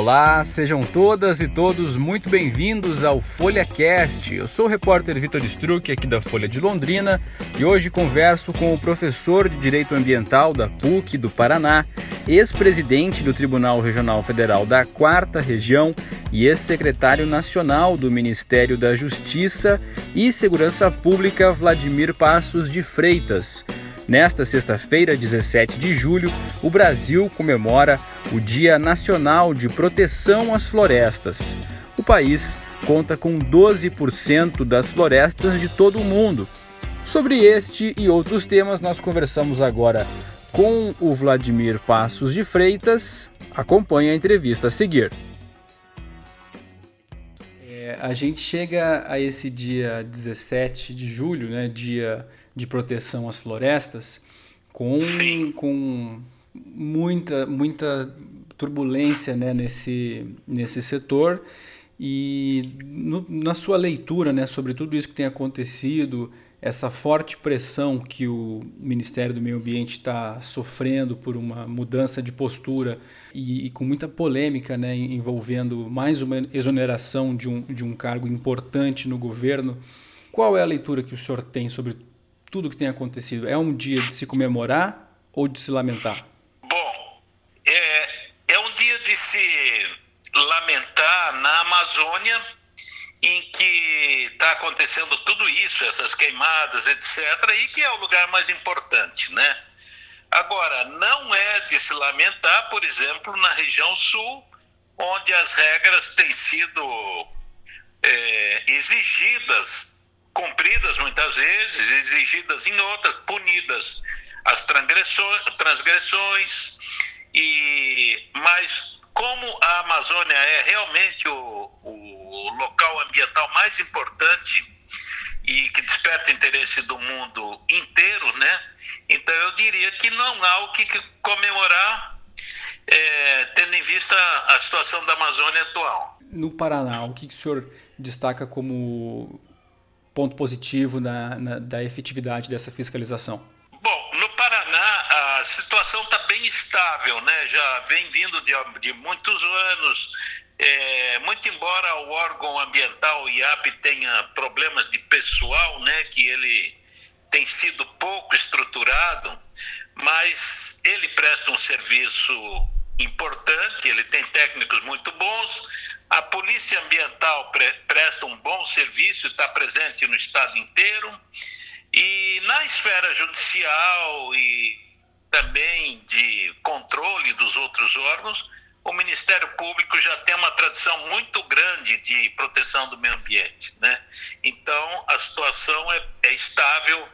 Olá, sejam todas e todos muito bem-vindos ao FolhaCast. Eu sou o repórter Vitor Struck, aqui da Folha de Londrina, e hoje converso com o professor de Direito Ambiental da PUC do Paraná, ex-presidente do Tribunal Regional Federal da Quarta Região e ex-secretário nacional do Ministério da Justiça e Segurança Pública, Vladimir Passos de Freitas. Nesta sexta-feira, 17 de julho, o Brasil comemora o Dia Nacional de Proteção às Florestas. O país conta com 12% das florestas de todo o mundo. Sobre este e outros temas, nós conversamos agora com o Vladimir Passos de Freitas. Acompanhe a entrevista a seguir. É, a gente chega a esse dia 17 de julho, né, dia de proteção às florestas com, com muita, muita turbulência né, nesse, nesse setor. E no, na sua leitura né, sobre tudo isso que tem acontecido, essa forte pressão que o Ministério do Meio Ambiente está sofrendo por uma mudança de postura e, e, com muita polêmica né, envolvendo mais uma exoneração de um, de um cargo importante no governo, qual é a leitura que o senhor tem sobre tudo que tem acontecido? É um dia de se comemorar ou de se lamentar? Bom, é, é um dia de se lamentar na Amazônia, em que está acontecendo tudo isso, essas queimadas, etc., e que é o lugar mais importante, né? Agora, não é de se lamentar, por exemplo, na região sul, onde as regras têm sido é, exigidas cumpridas muitas vezes, exigidas em outras, punidas as transgressões, e mas como a Amazônia é realmente o, o local ambiental mais importante e que desperta interesse do mundo inteiro, né? Então eu diria que não há o que comemorar, é, tendo em vista a situação da Amazônia atual. No Paraná, o que o senhor destaca como ponto positivo na, na, da efetividade dessa fiscalização? Bom, no Paraná a situação está bem estável, né? Já vem vindo de, de muitos anos. É, muito embora o órgão ambiental IAP tenha problemas de pessoal, né? Que ele tem sido pouco estruturado, mas ele presta um serviço importante, ele tem técnicos muito bons, a Polícia Ambiental pre presta um bom serviço, está presente no estado inteiro. E na esfera judicial e também de controle dos outros órgãos, o Ministério Público já tem uma tradição muito grande de proteção do meio ambiente. Né? Então, a situação é, é estável,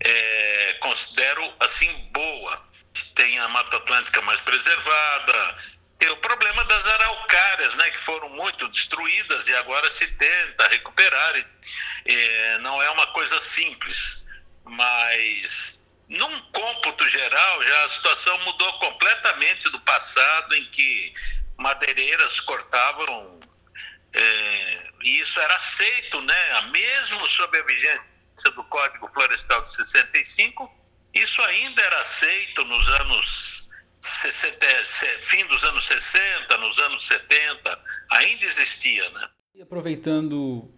é, considero assim boa. Tem a Mata Atlântica mais preservada, tem o problema das araucárias, né, que foram muito destruídas e agora se tenta recuperar. E, é, não é uma coisa simples, mas num cômputo geral, já a situação mudou completamente do passado, em que madeireiras cortavam, é, e isso era aceito, né, mesmo sob a vigência do Código Florestal de 65, isso ainda era aceito nos anos 60, fim dos anos 60, nos anos 70, ainda existia, né? E aproveitando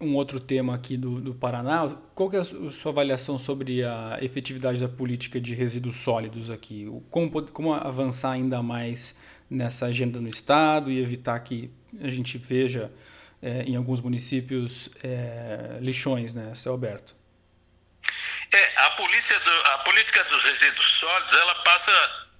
um outro tema aqui do, do Paraná, qual é a sua avaliação sobre a efetividade da política de resíduos sólidos aqui? Como, como avançar ainda mais nessa agenda no Estado e evitar que a gente veja é, em alguns municípios é, lixões, né, Céu Alberto? É, a, polícia do, a política dos resíduos sólidos, ela passa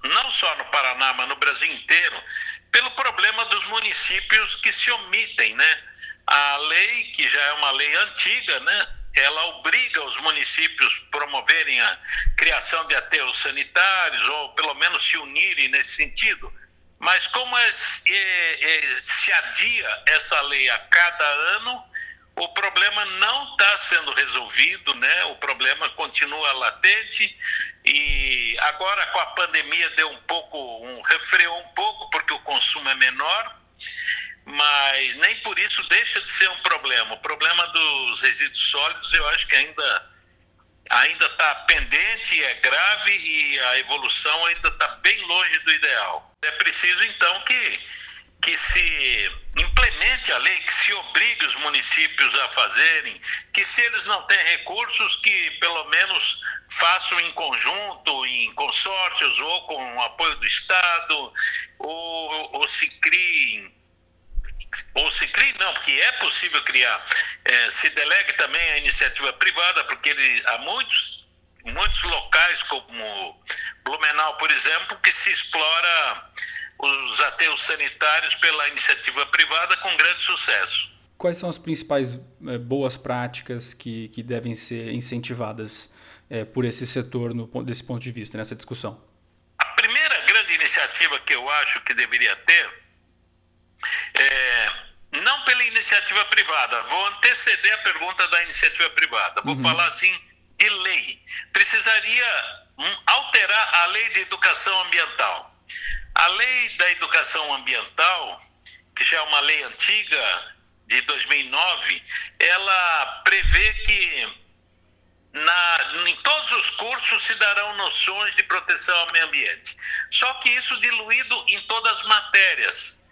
não só no Paraná, mas no Brasil inteiro, pelo problema dos municípios que se omitem, né? A lei, que já é uma lei antiga, né? Ela obriga os municípios promoverem a criação de aterros sanitários, ou pelo menos se unirem nesse sentido. Mas como é, é, é, se adia essa lei a cada ano, o problema não está sendo resolvido, né? O problema continua latente e agora com a pandemia deu um pouco, um refreou um pouco porque o consumo é menor, mas nem por isso deixa de ser um problema. O problema dos resíduos sólidos eu acho que ainda ainda está pendente, é grave e a evolução ainda está bem longe do ideal. É preciso então que que se implemente a lei, que se obrigue os municípios a fazerem, que se eles não têm recursos, que pelo menos façam em conjunto, em consórcios ou com o apoio do Estado, ou, ou se criem. Ou se crie, não, porque é possível criar, é, se delegue também a iniciativa privada, porque ele, há muitos, muitos locais, como Blumenau, por exemplo, que se explora os ateus sanitários pela iniciativa privada com grande sucesso. Quais são as principais é, boas práticas que, que devem ser incentivadas é, por esse setor no, desse ponto de vista, nessa discussão? A primeira grande iniciativa que eu acho que deveria ter é, não pela iniciativa privada, vou anteceder a pergunta da iniciativa privada, vou uhum. falar assim de lei. Precisaria hum, alterar a lei de educação ambiental. A lei da educação ambiental, que já é uma lei antiga, de 2009, ela prevê que na, em todos os cursos se darão noções de proteção ao meio ambiente. Só que isso diluído em todas as matérias.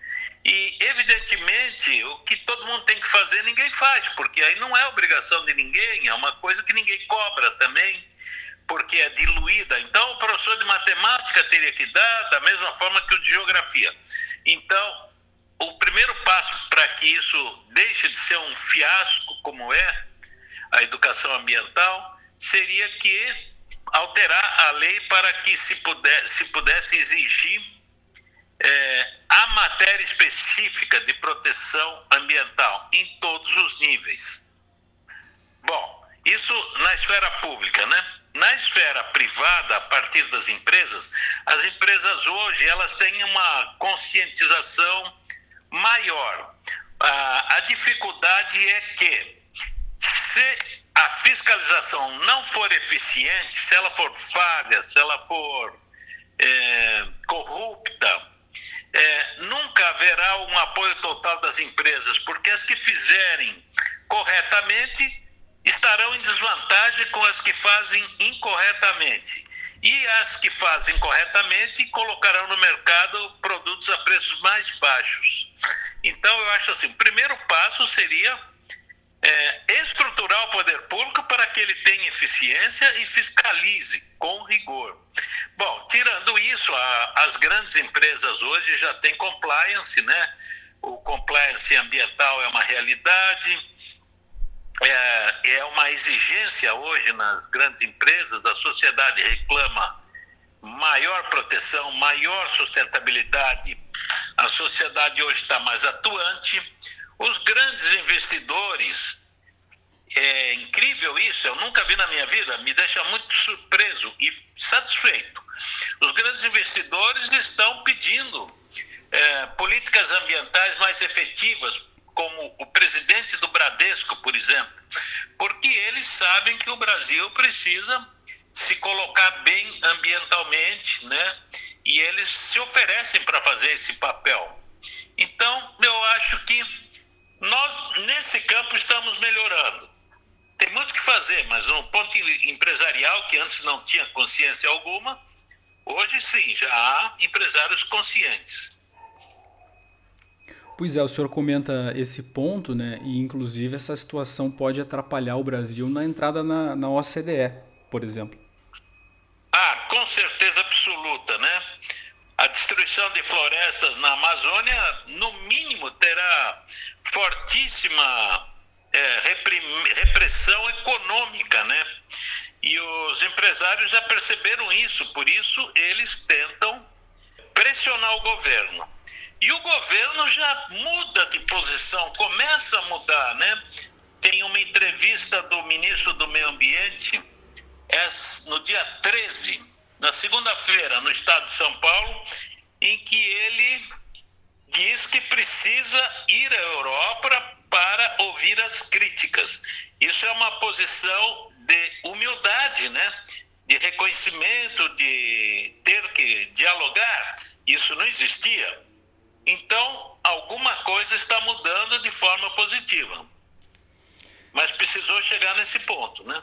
E, evidentemente, o que todo mundo tem que fazer, ninguém faz, porque aí não é obrigação de ninguém, é uma coisa que ninguém cobra também porque é diluída. Então, o professor de matemática teria que dar da mesma forma que o de geografia. Então, o primeiro passo para que isso deixe de ser um fiasco, como é a educação ambiental, seria que alterar a lei para que se, puder, se pudesse exigir é, a matéria específica de proteção ambiental em todos os níveis. Bom, isso na esfera pública, né? Na esfera privada, a partir das empresas, as empresas hoje elas têm uma conscientização maior. A, a dificuldade é que se a fiscalização não for eficiente, se ela for falha, se ela for é, corrupta, é, nunca haverá um apoio total das empresas, porque as que fizerem corretamente estarão em desvantagem com as que fazem incorretamente. E as que fazem corretamente colocarão no mercado produtos a preços mais baixos. Então, eu acho assim: o primeiro passo seria é, estruturar o poder público para que ele tenha eficiência e fiscalize com rigor. Bom, tirando isso, a, as grandes empresas hoje já têm compliance, né? O compliance ambiental é uma realidade é, é uma exigência hoje nas grandes empresas, a sociedade reclama maior proteção, maior sustentabilidade. A sociedade hoje está mais atuante. Os grandes investidores, é incrível isso, eu nunca vi na minha vida, me deixa muito surpreso e satisfeito. Os grandes investidores estão pedindo é, políticas ambientais mais efetivas, como o presidente do Bradesco, por exemplo, porque eles sabem que o Brasil precisa se colocar bem ambientalmente, né? E eles se oferecem para fazer esse papel. Então, eu acho que nós, nesse campo, estamos melhorando. Tem muito que fazer, mas no ponto empresarial, que antes não tinha consciência alguma, hoje sim, já há empresários conscientes. Pois é, o senhor comenta esse ponto, né? E inclusive essa situação pode atrapalhar o Brasil na entrada na, na OCDE, por exemplo. Ah, com certeza absoluta, né? A destruição de florestas na Amazônia, no mínimo, terá fortíssima é, repressão econômica, né? E os empresários já perceberam isso, por isso eles tentam pressionar o governo. E o governo já muda de posição, começa a mudar, né? Tem uma entrevista do ministro do Meio Ambiente no dia 13, na segunda-feira, no estado de São Paulo, em que ele diz que precisa ir à Europa para ouvir as críticas. Isso é uma posição de humildade, né? De reconhecimento, de ter que dialogar. Isso não existia. Então, alguma coisa está mudando de forma positiva. Mas precisou chegar nesse ponto, né?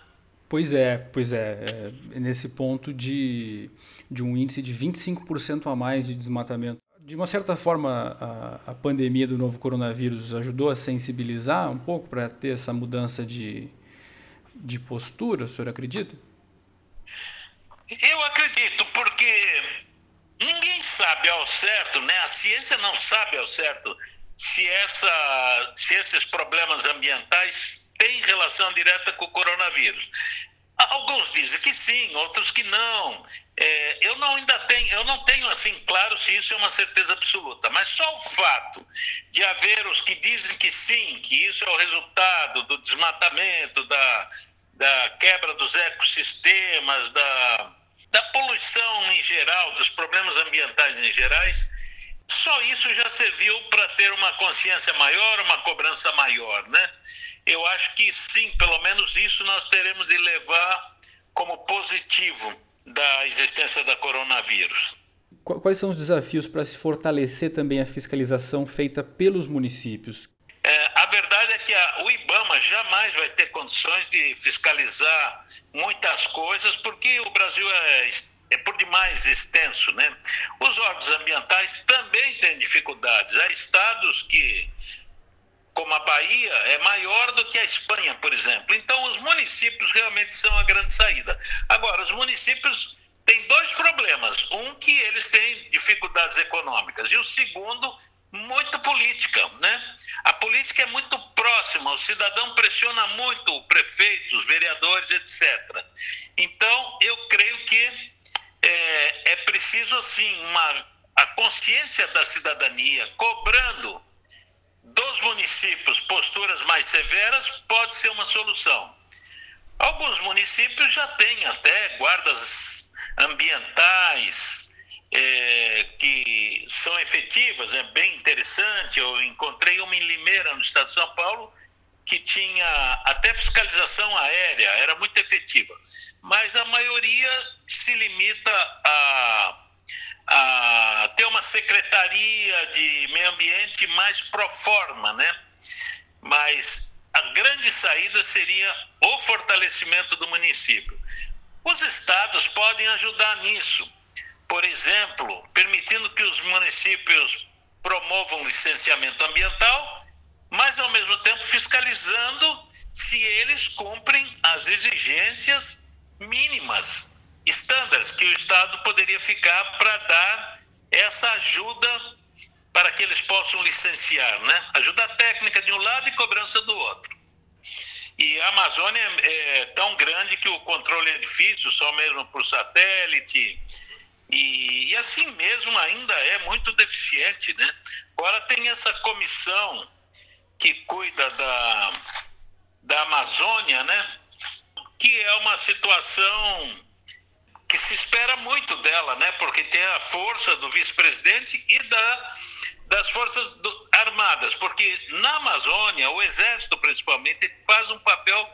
Pois é, pois é. é nesse ponto de, de um índice de 25% a mais de desmatamento. De uma certa forma, a, a pandemia do novo coronavírus ajudou a sensibilizar um pouco para ter essa mudança de, de postura, o senhor acredita? Eu acredito, porque ninguém sabe ao certo, né? a ciência não sabe ao certo se, essa, se esses problemas ambientais têm relação direta com o coronavírus. Alguns dizem que sim, outros que não. É, eu não ainda tenho, eu não tenho assim claro se isso é uma certeza absoluta, mas só o fato de haver os que dizem que sim, que isso é o resultado do desmatamento, da, da quebra dos ecossistemas, da, da poluição em geral, dos problemas ambientais em gerais, só isso já serviu para ter uma consciência maior, uma cobrança maior, né? Eu acho que sim, pelo menos isso nós teremos de levar como positivo da existência da coronavírus. Quais são os desafios para se fortalecer também a fiscalização feita pelos municípios? É, a verdade é que a, o IBAMA jamais vai ter condições de fiscalizar muitas coisas, porque o Brasil é é por demais extenso, né? Os órgãos ambientais também têm dificuldades. Há estados que, como a Bahia, é maior do que a Espanha, por exemplo. Então, os municípios realmente são a grande saída. Agora, os municípios têm dois problemas. Um, que eles têm dificuldades econômicas, e o segundo, muito política, né? A política é muito próxima, o cidadão pressiona muito o prefeito, os vereadores, etc. Então, eu creio que é, é preciso, assim, uma, a consciência da cidadania cobrando dos municípios posturas mais severas pode ser uma solução. Alguns municípios já têm até guardas ambientais é, que são efetivas, é bem interessante. Eu encontrei uma em Limeira, no estado de São Paulo, que tinha até fiscalização aérea, era muito efetiva. Mas a maioria se limita a, a ter uma secretaria de meio ambiente mais pro forma, né? Mas a grande saída seria o fortalecimento do município. Os estados podem ajudar nisso. Por exemplo, permitindo que os municípios promovam licenciamento ambiental mas ao mesmo tempo fiscalizando se eles cumprem as exigências mínimas, estándares que o Estado poderia ficar para dar essa ajuda para que eles possam licenciar, né? Ajuda técnica de um lado e cobrança do outro. E a Amazônia é, é tão grande que o controle é difícil, só mesmo por satélite. E, e assim mesmo ainda é muito deficiente, né? Agora tem essa comissão que cuida da, da Amazônia, né? Que é uma situação que se espera muito dela, né? Porque tem a força do vice-presidente e da, das forças do, armadas, porque na Amazônia o exército principalmente faz um papel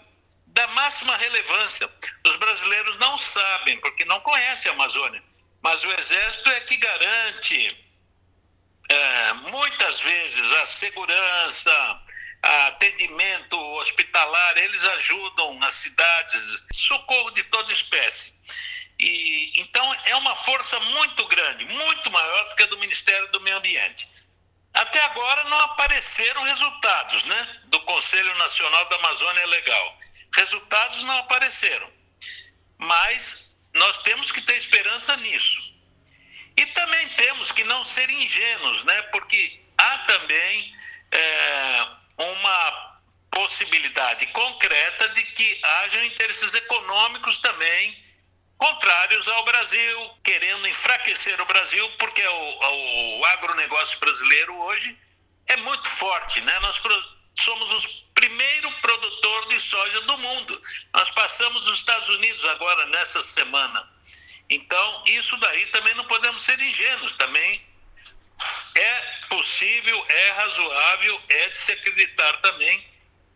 da máxima relevância. Os brasileiros não sabem, porque não conhecem a Amazônia, mas o exército é que garante é, muitas vezes a segurança, atendimento hospitalar, eles ajudam as cidades, socorro de toda espécie. E então é uma força muito grande, muito maior do que a do Ministério do Meio Ambiente. Até agora não apareceram resultados, né, do Conselho Nacional da Amazônia Legal. Resultados não apareceram. Mas nós temos que ter esperança nisso. E também temos que não ser ingênuos, né? Porque há também é, uma possibilidade concreta de que hajam interesses econômicos também contrários ao Brasil, querendo enfraquecer o Brasil, porque o, o agronegócio brasileiro hoje é muito forte, né? Nós somos o primeiro produtor de soja do mundo. Nós passamos os Estados Unidos agora nessa semana. Então, isso daí também não podemos ser ingênuos, também é possível, é razoável, é de se acreditar também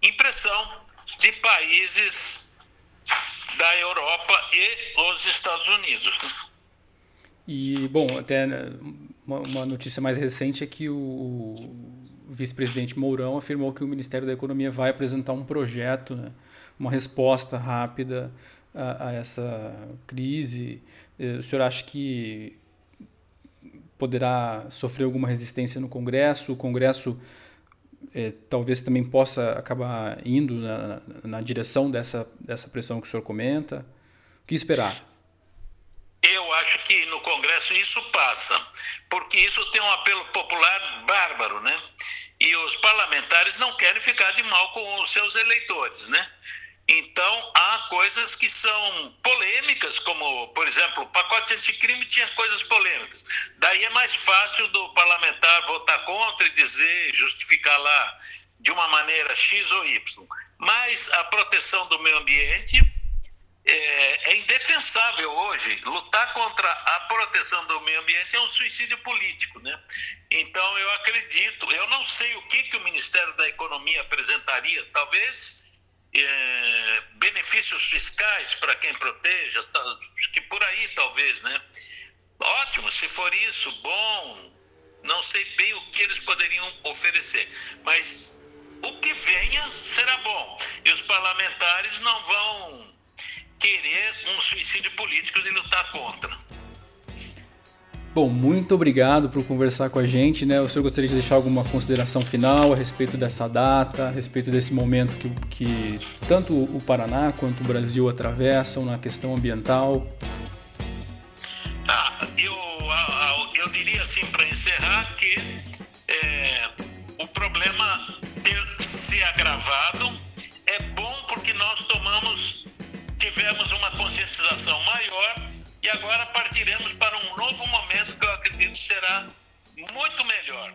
em pressão de países da Europa e os Estados Unidos. E, bom, até né, uma notícia mais recente é que o vice-presidente Mourão afirmou que o Ministério da Economia vai apresentar um projeto, né, uma resposta rápida a, a essa crise. Eh, o senhor acha que poderá sofrer alguma resistência no Congresso? O Congresso é, talvez também possa acabar indo na, na, direção dessa, dessa pressão que o senhor comenta? O que esperar? Eu acho que no Congresso isso passa, porque isso tem um apelo popular bárbaro, né? E os parlamentares não querem ficar de mal com os seus eleitores, né? Então, há coisas que são polêmicas, como, por exemplo, o pacote anticrime tinha coisas polêmicas. Daí é mais fácil do parlamentar votar contra e dizer, justificar lá de uma maneira X ou Y. Mas a proteção do meio ambiente é, é indefensável hoje. Lutar contra a proteção do meio ambiente é um suicídio político, né? Então, eu acredito, eu não sei o que, que o Ministério da Economia apresentaria, talvez é, benefícios fiscais para quem proteja, tá, que por aí talvez, né? Ótimo, se for isso, bom. Não sei bem o que eles poderiam oferecer, mas o que venha será bom. E os parlamentares não vão querer um suicídio político de lutar contra. Bom, muito obrigado por conversar com a gente, né? O senhor gostaria de deixar alguma consideração final a respeito dessa data, a respeito desse momento que, que tanto o Paraná quanto o Brasil atravessam na questão ambiental? Ah, eu, eu diria assim, para encerrar, que é, o problema ter se agravado é bom porque nós tomamos, tivemos uma conscientização maior e agora partiremos para um novo momento que eu acredito será muito melhor.